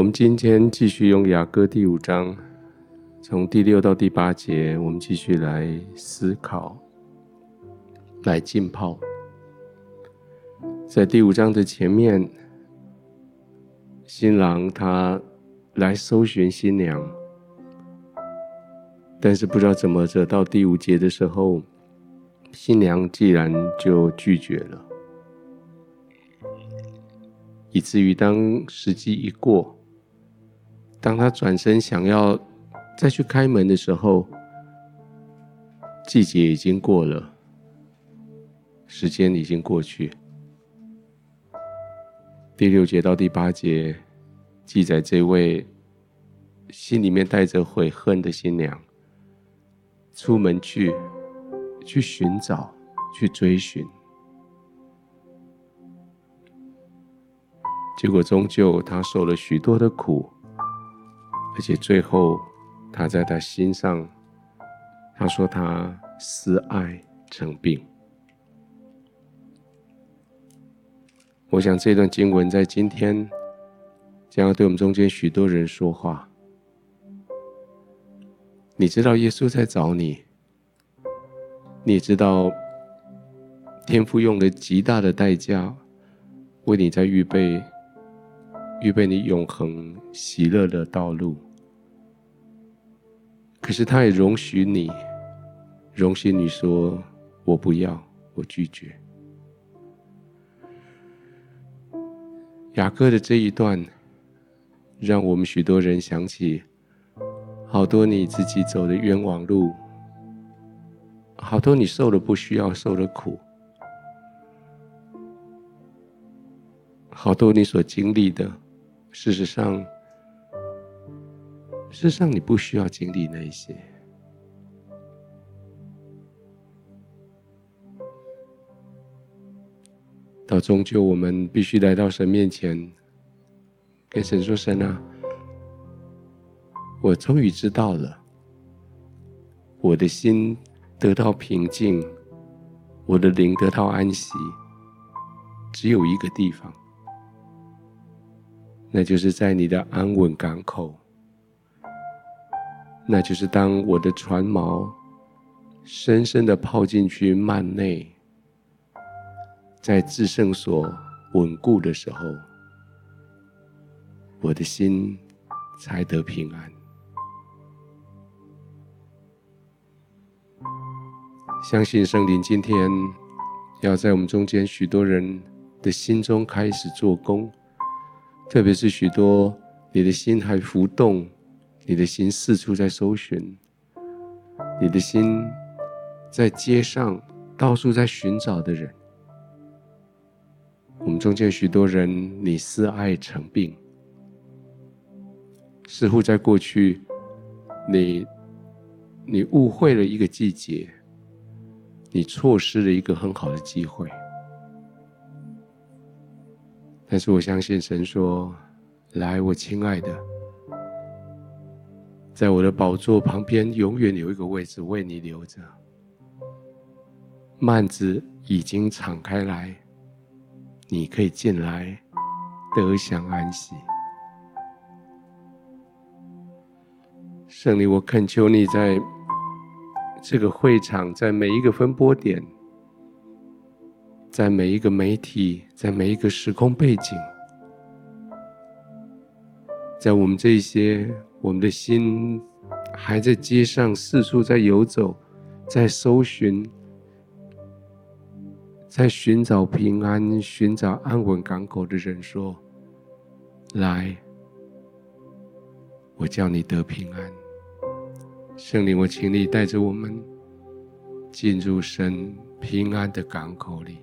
我们今天继续用雅歌第五章，从第六到第八节，我们继续来思考，来浸泡。在第五章的前面，新郎他来搜寻新娘，但是不知道怎么着，到第五节的时候，新娘既然就拒绝了，以至于当时机一过，当他转身想要再去开门的时候，季节已经过了，时间已经过去。第六节到第八节记载这位心里面带着悔恨的新娘，出门去去寻找，去追寻，结果终究她受了许多的苦。而且最后，他在他心上，他说他思爱成病。我想这段经文在今天将要对我们中间许多人说话。你知道耶稣在找你，你也知道天父用了极大的代价为你在预备。预备你永恒喜乐的道路，可是他也容许你，容许你说：“我不要，我拒绝。”雅歌的这一段，让我们许多人想起好多你自己走的冤枉路，好多你受了不需要受的苦，好多你所经历的。事实上，事实上，你不需要经历那些。到终究，我们必须来到神面前，跟神说：“神啊，我终于知道了，我的心得到平静，我的灵得到安息，只有一个地方。”那就是在你的安稳港口，那就是当我的船锚深深的泡进去幔内，在至圣所稳固的时候，我的心才得平安。相信圣灵今天要在我们中间许多人的心中开始做工。特别是许多你的心还浮动，你的心四处在搜寻，你的心在街上到处在寻找的人，我们中间许多人，你思爱成病，似乎在过去，你你误会了一个季节，你错失了一个很好的机会。但是我相信神说：“来，我亲爱的，在我的宝座旁边，永远有一个位置为你留着。幔子已经敞开来，你可以进来，得享安息。圣灵，我恳求你在这个会场，在每一个分播点。”在每一个媒体，在每一个时空背景，在我们这些我们的心还在街上四处在游走，在搜寻，在寻找平安、寻找安稳港口的人说：“来，我叫你得平安。”圣灵，我请你带着我们进入神平安的港口里。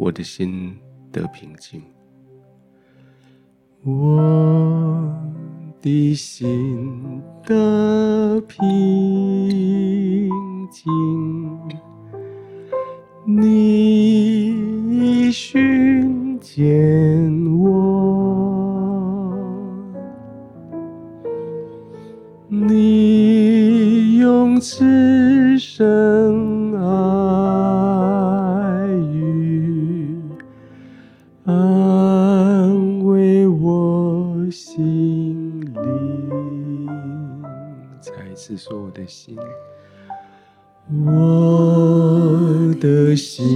我的心得平静，我的心得平静，你寻见我，你用是说我的心。我的心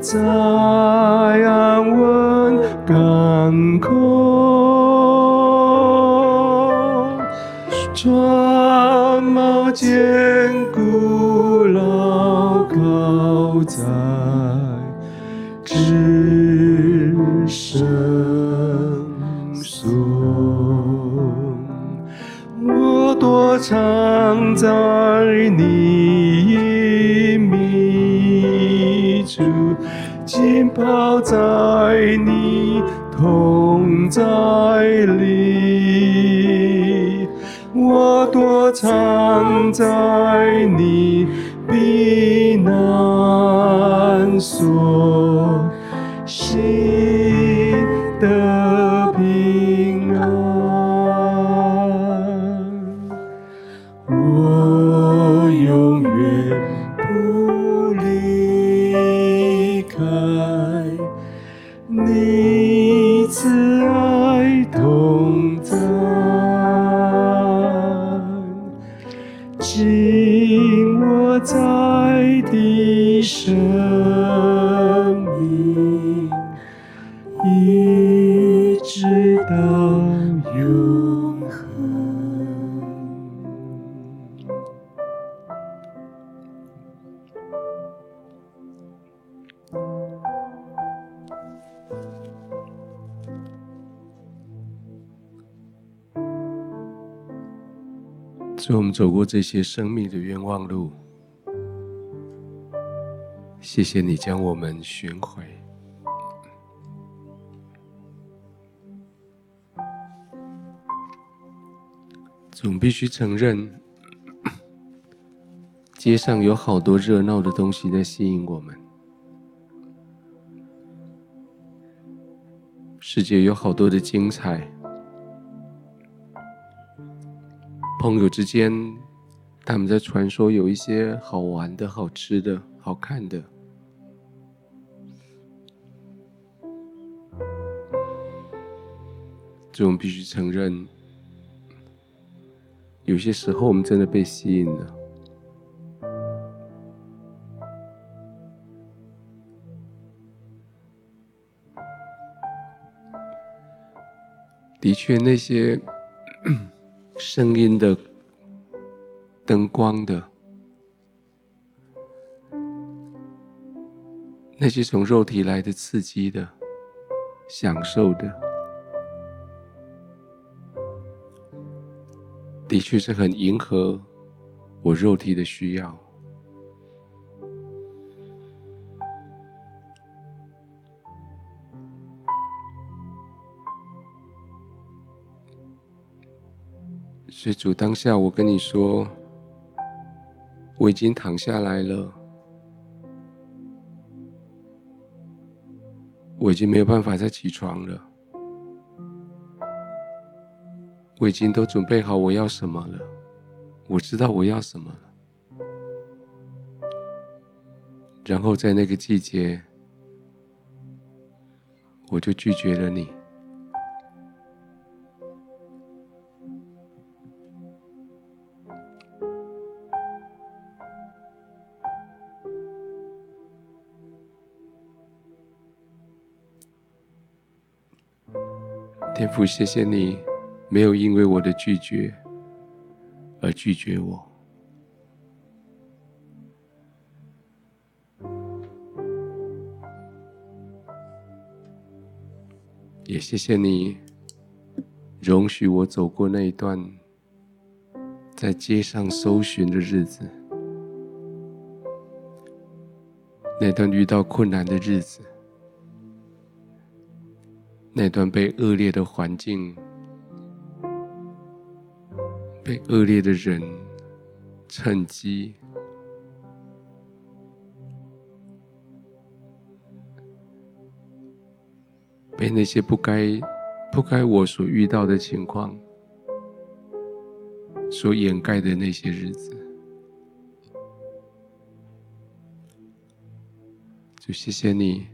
在。在里，我躲藏在你避难所。爱的生命，一直到永恒。祝我们走过这些生命的冤枉路。谢谢你将我们寻回。总必须承认，街上有好多热闹的东西在吸引我们，世界有好多的精彩。朋友之间，他们在传说有一些好玩的、好吃的、好看的。所以我们必须承认，有些时候我们真的被吸引了。的确，那些。声音的、灯光的，那些从肉体来的刺激的、享受的，的确是很迎合我肉体的需要。所以主当下，我跟你说，我已经躺下来了。我已经没有办法再起床了。我已经都准备好我要什么了，我知道我要什么了。然后在那个季节，我就拒绝了你。天父，谢谢你没有因为我的拒绝而拒绝我，也谢谢你容许我走过那一段在街上搜寻的日子，那段遇到困难的日子。那段被恶劣的环境、被恶劣的人趁机，被那些不该、不该我所遇到的情况所掩盖的那些日子，就谢谢你。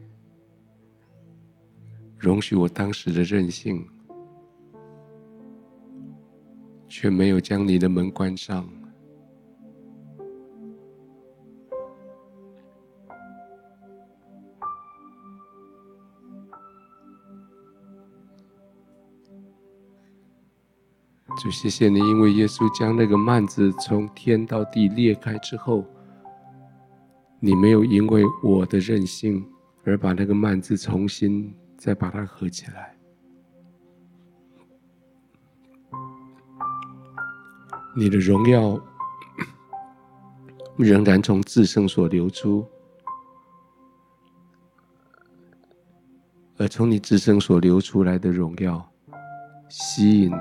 容许我当时的任性，却没有将你的门关上。就谢谢你，因为耶稣将那个幔子从天到地裂开之后，你没有因为我的任性而把那个幔子重新。再把它合起来，你的荣耀 仍然从自身所流出，而从你自身所流出来的荣耀，吸引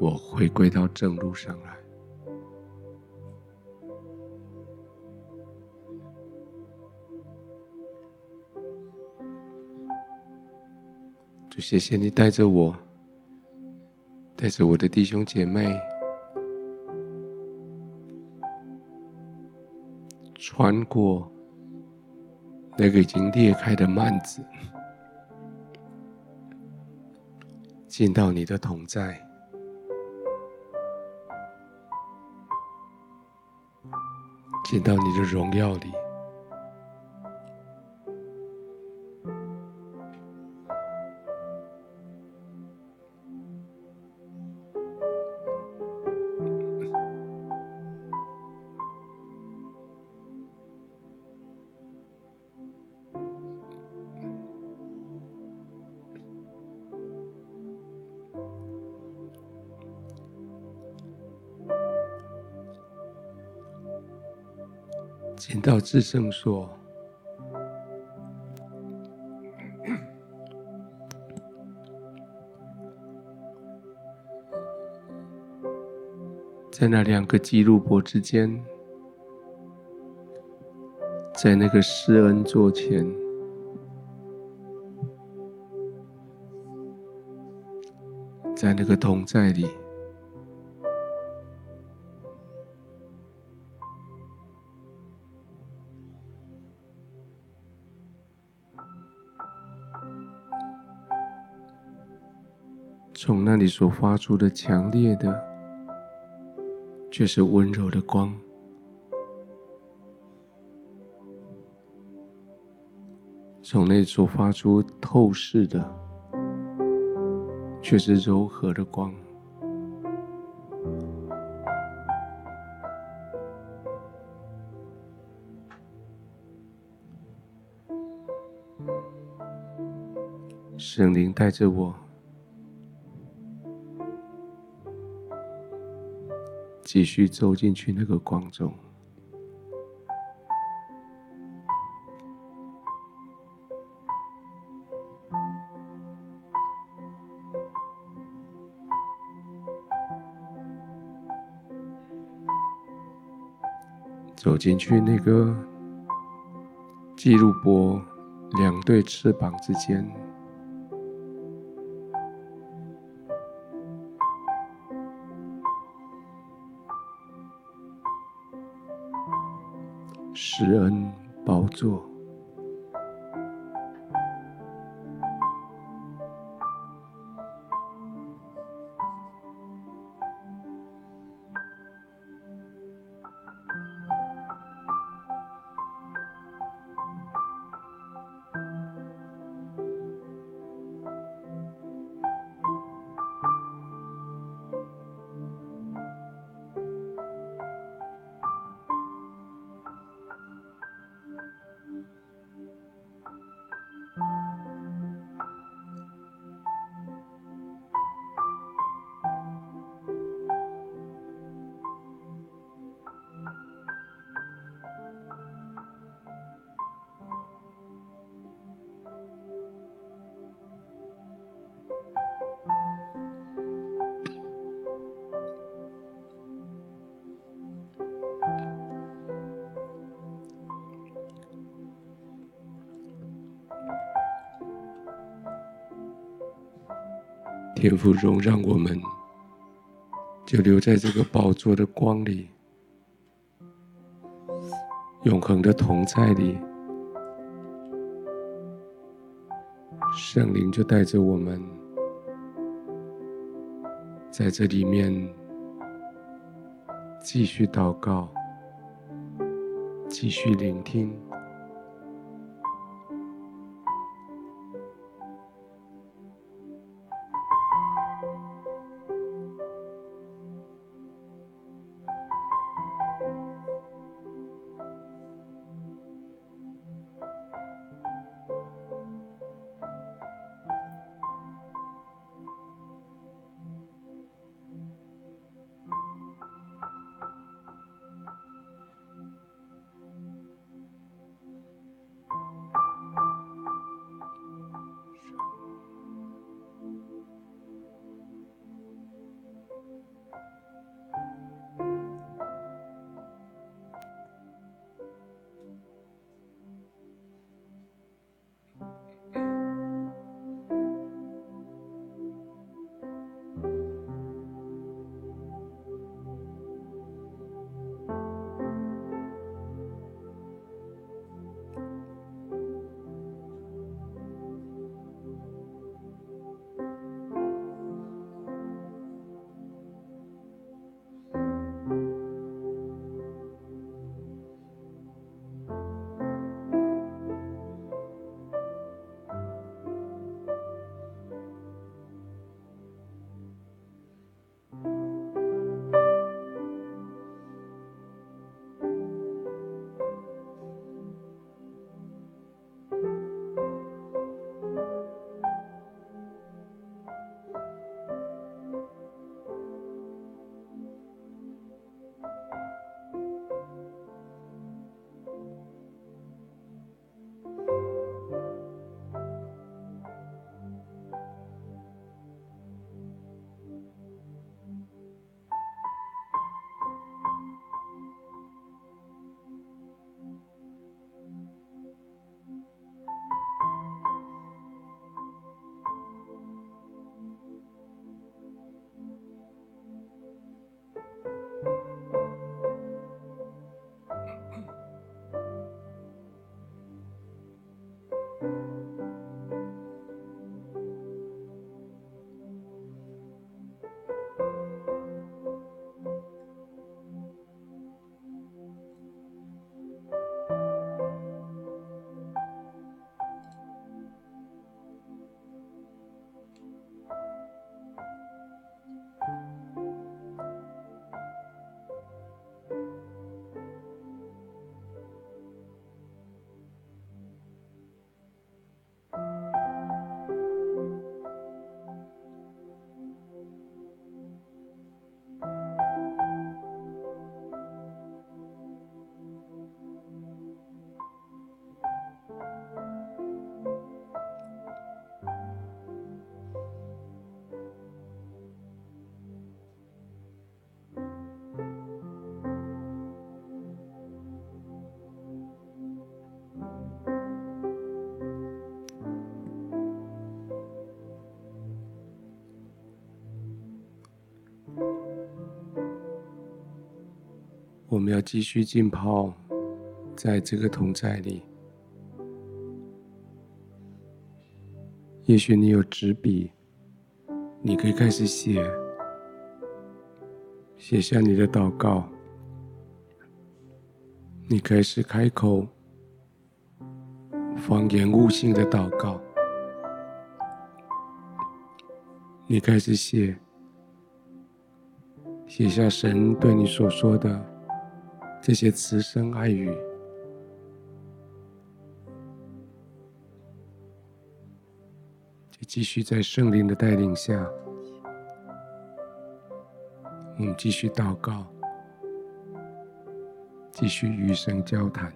我回归到正路上来。谢谢你带着我，带着我的弟兄姐妹，穿过那个已经裂开的幔子，进到你的同在，进到你的荣耀里。到至圣所，在那两个基路伯之间，在那个施恩座前，在那个同在里。那里所发出的强烈的，却是温柔的光；从那所发出透视的，却是柔和的光。圣灵带着我，继续走进去那个光中。走进去那个记录波两对翅膀之间，施恩宝座。天父容让我们就留在这个宝座的光里，永恒的同在里，圣灵就带着我们在这里面继续祷告，继续聆听。我们要继续浸泡在这个同在里。也许你有纸笔，你可以开始写，写下你的祷告。你开始开口，方言悟性的祷告。你开始写，写下神对你所说的这些慈声爱语。就继续在圣灵的带领下，我们继续祷告，继续与神交谈。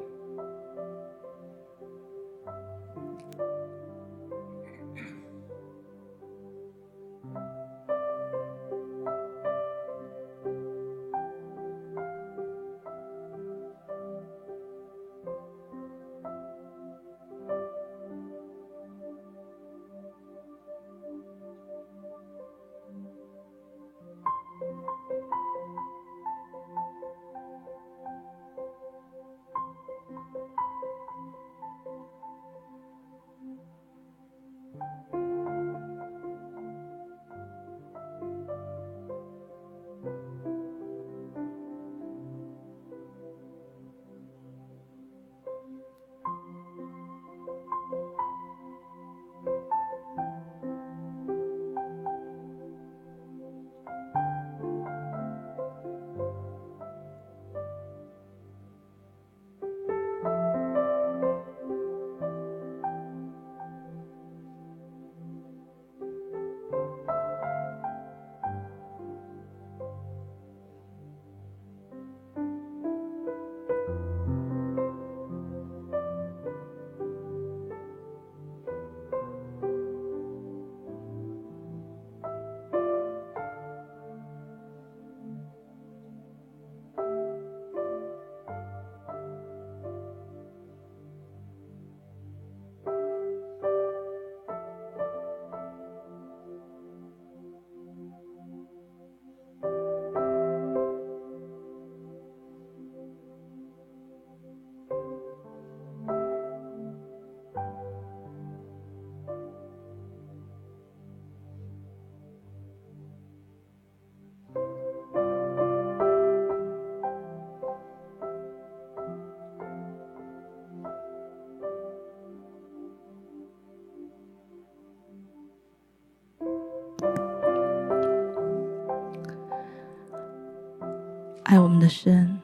爱我们的神，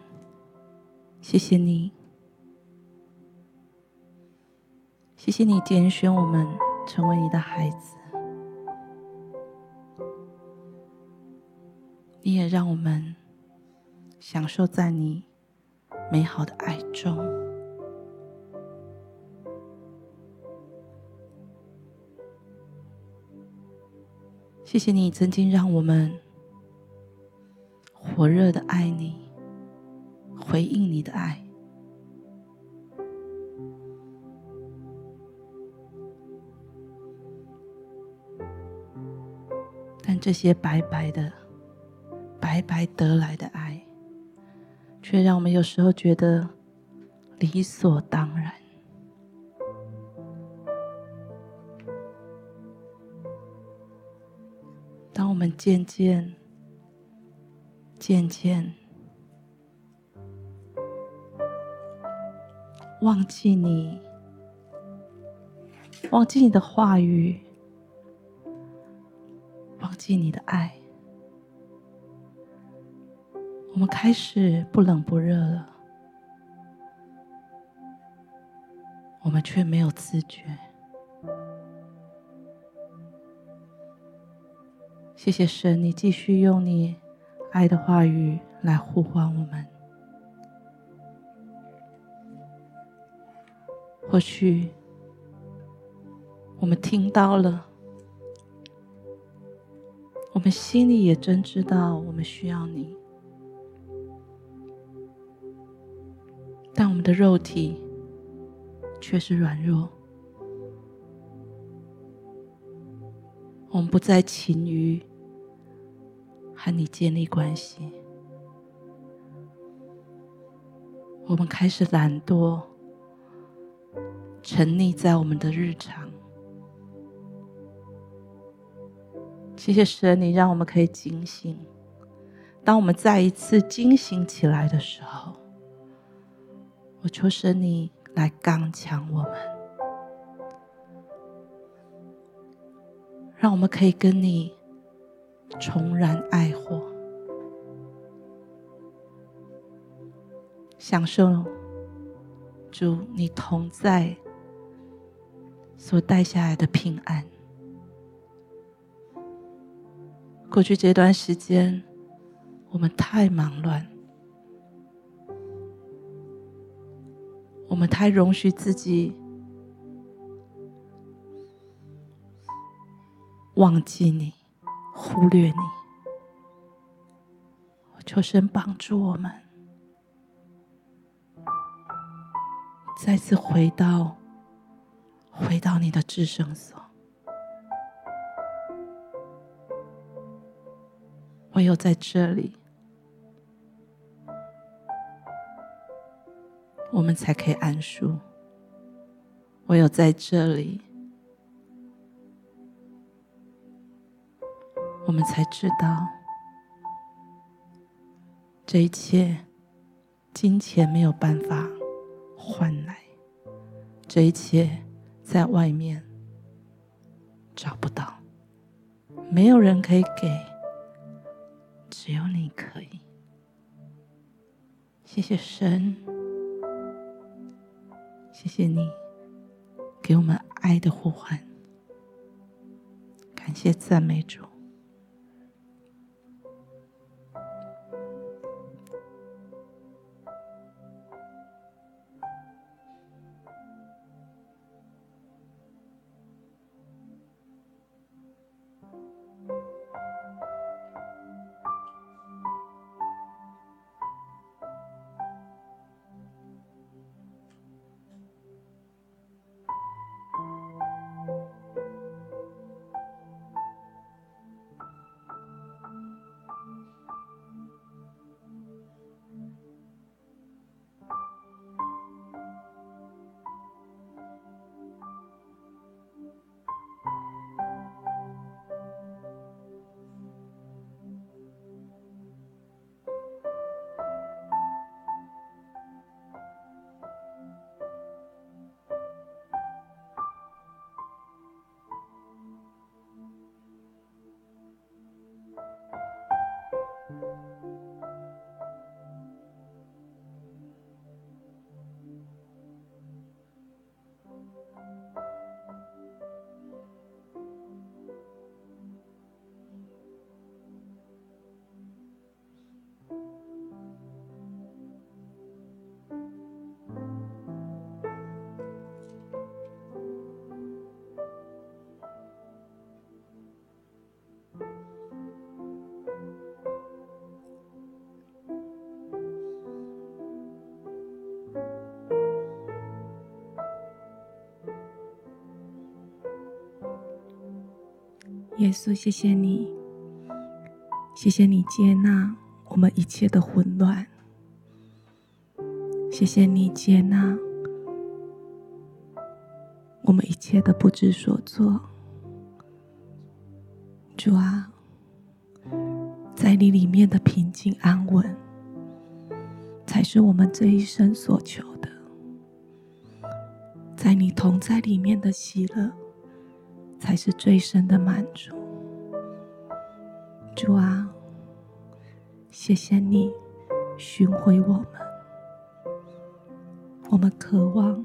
谢谢你，谢谢你拣选我们成为你的孩子，你也让我们享受在你美好的爱中。谢谢你曾经让我们。火热的爱你，回应你的爱，但这些白白的、白白得来的爱，却让我们有时候觉得理所当然。当我们渐渐渐渐忘记你，忘记你的话语，忘记你的爱，我们开始不冷不热了，我们却没有自觉。谢谢神，你继续用你。爱的话语来呼唤我们。或许我们听到了，我们心里也真知道我们需要你，但我们的肉体却是软弱，我们不再勤于。和你建立关系，我们开始懒惰，沉溺在我们的日常。谢谢神，你让我们可以警醒。当我们再一次惊醒起来的时候，我求神你来刚强我们，让我们可以跟你重燃爱火。享受主你同在所带下来的平安。过去这段时间，我们太忙乱，我们太容许自己忘记你、忽略你。求神帮助我们。再次回到，回到你的至圣所。唯有在这里，我们才可以安舒。唯有在这里，我们才知道，这一切金钱没有办法。换来这一切，在外面找不到，没有人可以给，只有你可以。谢谢神，谢谢你给我们爱的呼唤，感谢赞美主。耶稣，谢谢你，谢谢你接纳我们一切的混乱，谢谢你接纳我们一切的不知所措。主啊，在你里面的平静安稳，才是我们这一生所求的。在你同在里面的喜乐。才是最深的满足，主啊，谢谢你寻回我们，我们渴望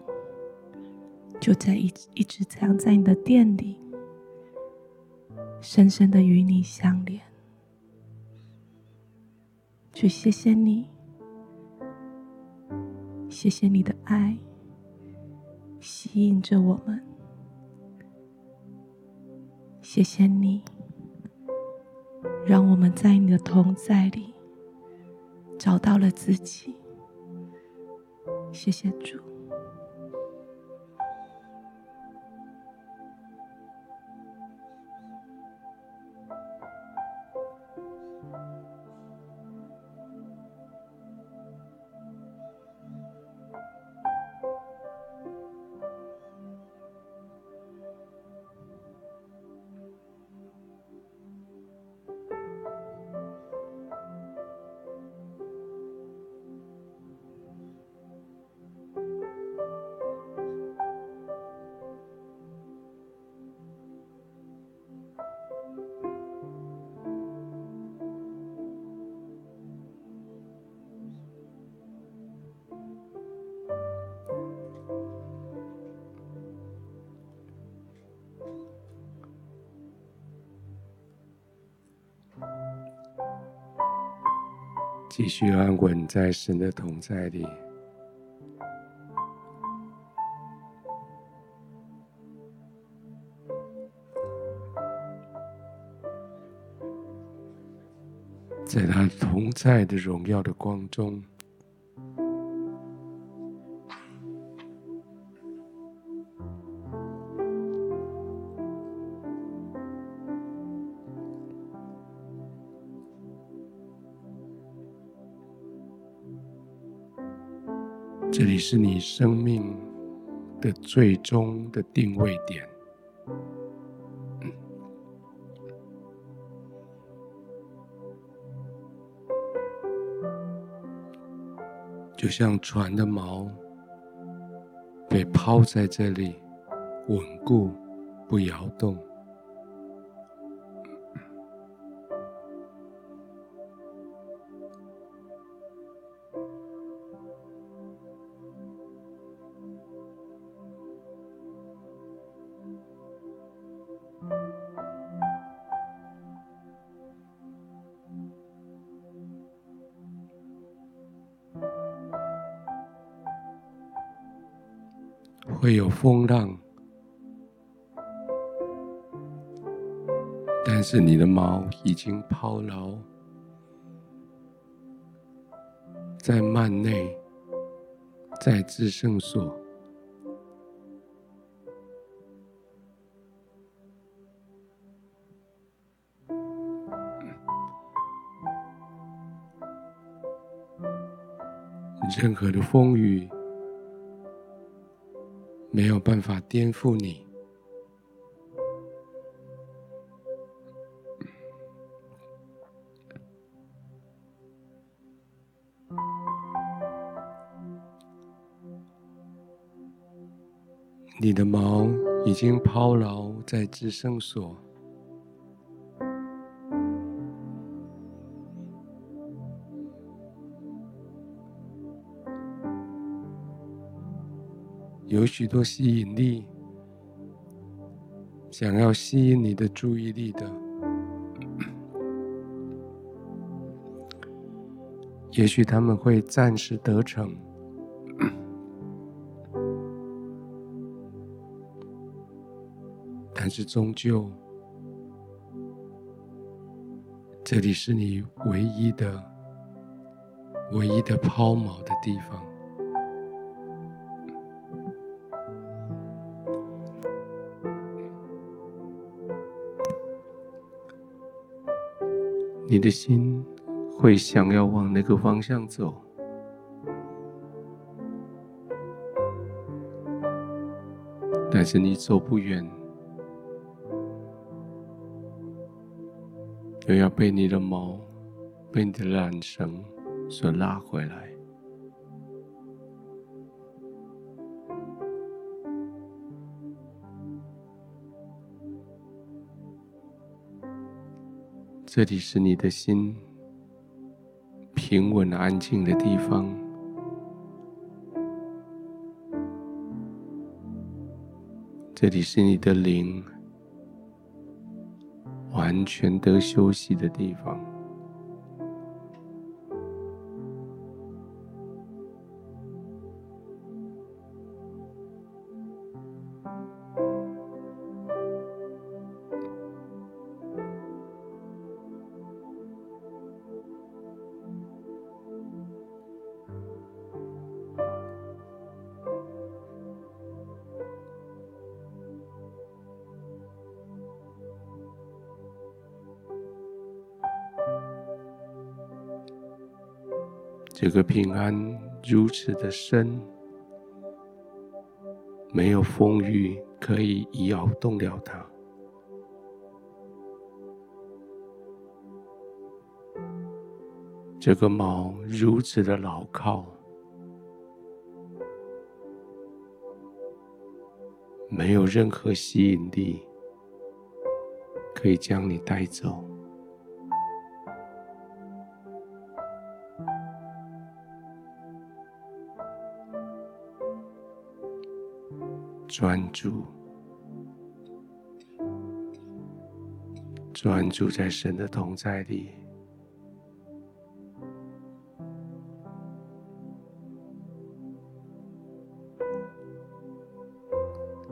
就在一一直这样在你的店里，深深的与你相连。去谢谢你，谢谢你的爱吸引着我们。谢谢你，让我们在你的同在里找到了自己。谢谢主。继续安稳在神的同在里。在他同在的荣耀的光中，是你生命的最终的定位点。就像船的锚被抛在这里，稳固不摇动。风浪，但是你的锚已经抛牢在幔内，在至圣所。任何的风雨。没有办法颠覆你。你的毛已经抛牢在织生所。有许多吸引力，想要吸引你的注意力的，也许他们会暂时得逞，但是终究，这里是你唯一的、唯一的抛锚的地方。你的心会想要往那个方向走，但是你走不远，又要被你的毛、被你的缆绳所拉回来。这里是你的心平稳安静的地方，这里是你的灵完全得休息的地方。这个平安如此的深，没有风雨可以摇动了它。这个锚如此的牢靠，没有任何吸引力可以将你带走。专注。专注在神的同在里。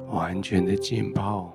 完全的浸泡。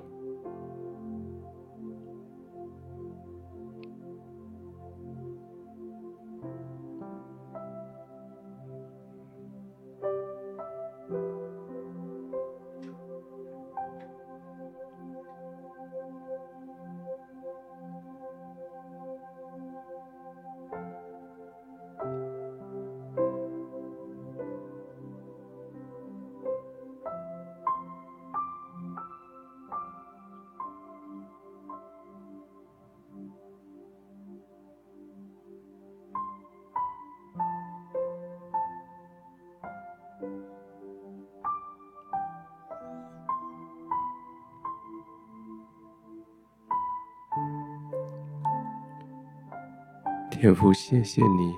天父，谢谢你，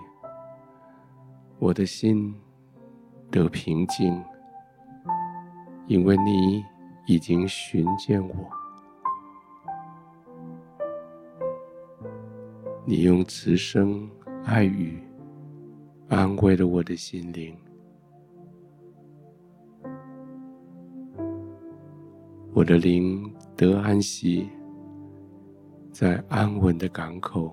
我的心得平静，因为你已经寻见我，你用慈声爱语安慰了我的心灵，我的灵得安息，在安稳的港口。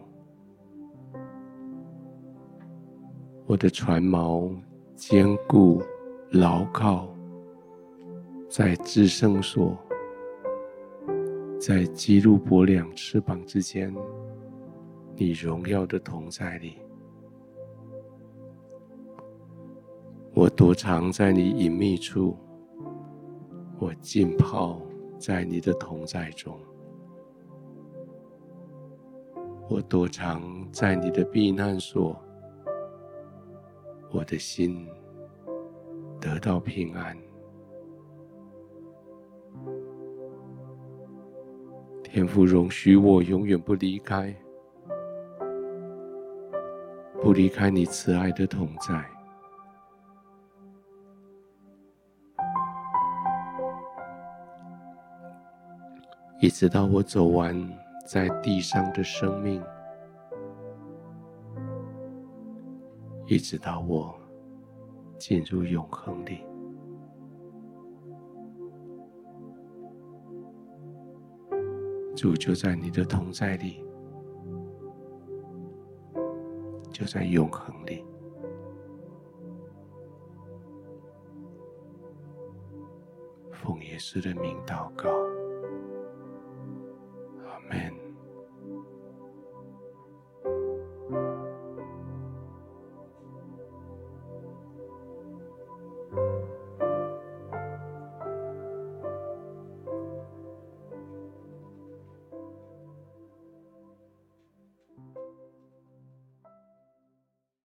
我的船锚坚固牢靠，在至圣所，在基路伯两翅膀之间，你荣耀的同在里，我躲藏在你隐秘处，我浸泡在你的同在中，我躲藏在你的避难所。我的心得到平安，天父容许我永远不离开，不离开你慈爱的同在，一直到我走完在地上的生命。一直到我进入永恒里，主就在你的同在里，就在永恒里，奉耶稣的名祷告。